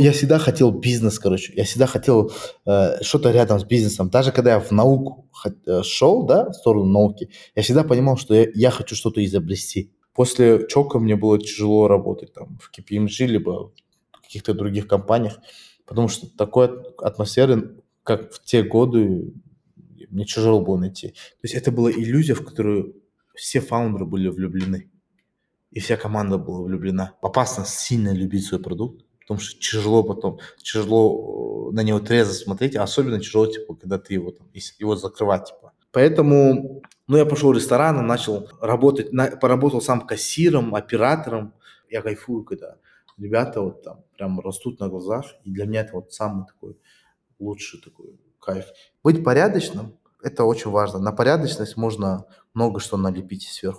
Я всегда хотел бизнес, короче. Я всегда хотел э, что-то рядом с бизнесом. Даже когда я в науку э, шел, да, в сторону науки, я всегда понимал, что я, я хочу что-то изобрести. После ЧОКа мне было тяжело работать там в KPMG, либо в каких-то других компаниях, потому что такой атмосферы, как в те годы, мне тяжело было найти. То есть это была иллюзия, в которую все фаундеры были влюблены. И вся команда была влюблена. Опасно сильно любить свой продукт, потому что тяжело потом, тяжело э, на него трезво смотреть, а особенно тяжело, типа, когда ты его, там, его закрывать, типа. Поэтому, ну, я пошел в ресторан, начал работать, на, поработал сам кассиром, оператором. Я кайфую, когда ребята вот там прям растут на глазах, и для меня это вот самый такой лучший такой кайф. Быть порядочным – это очень важно. На порядочность можно много что налепить сверху.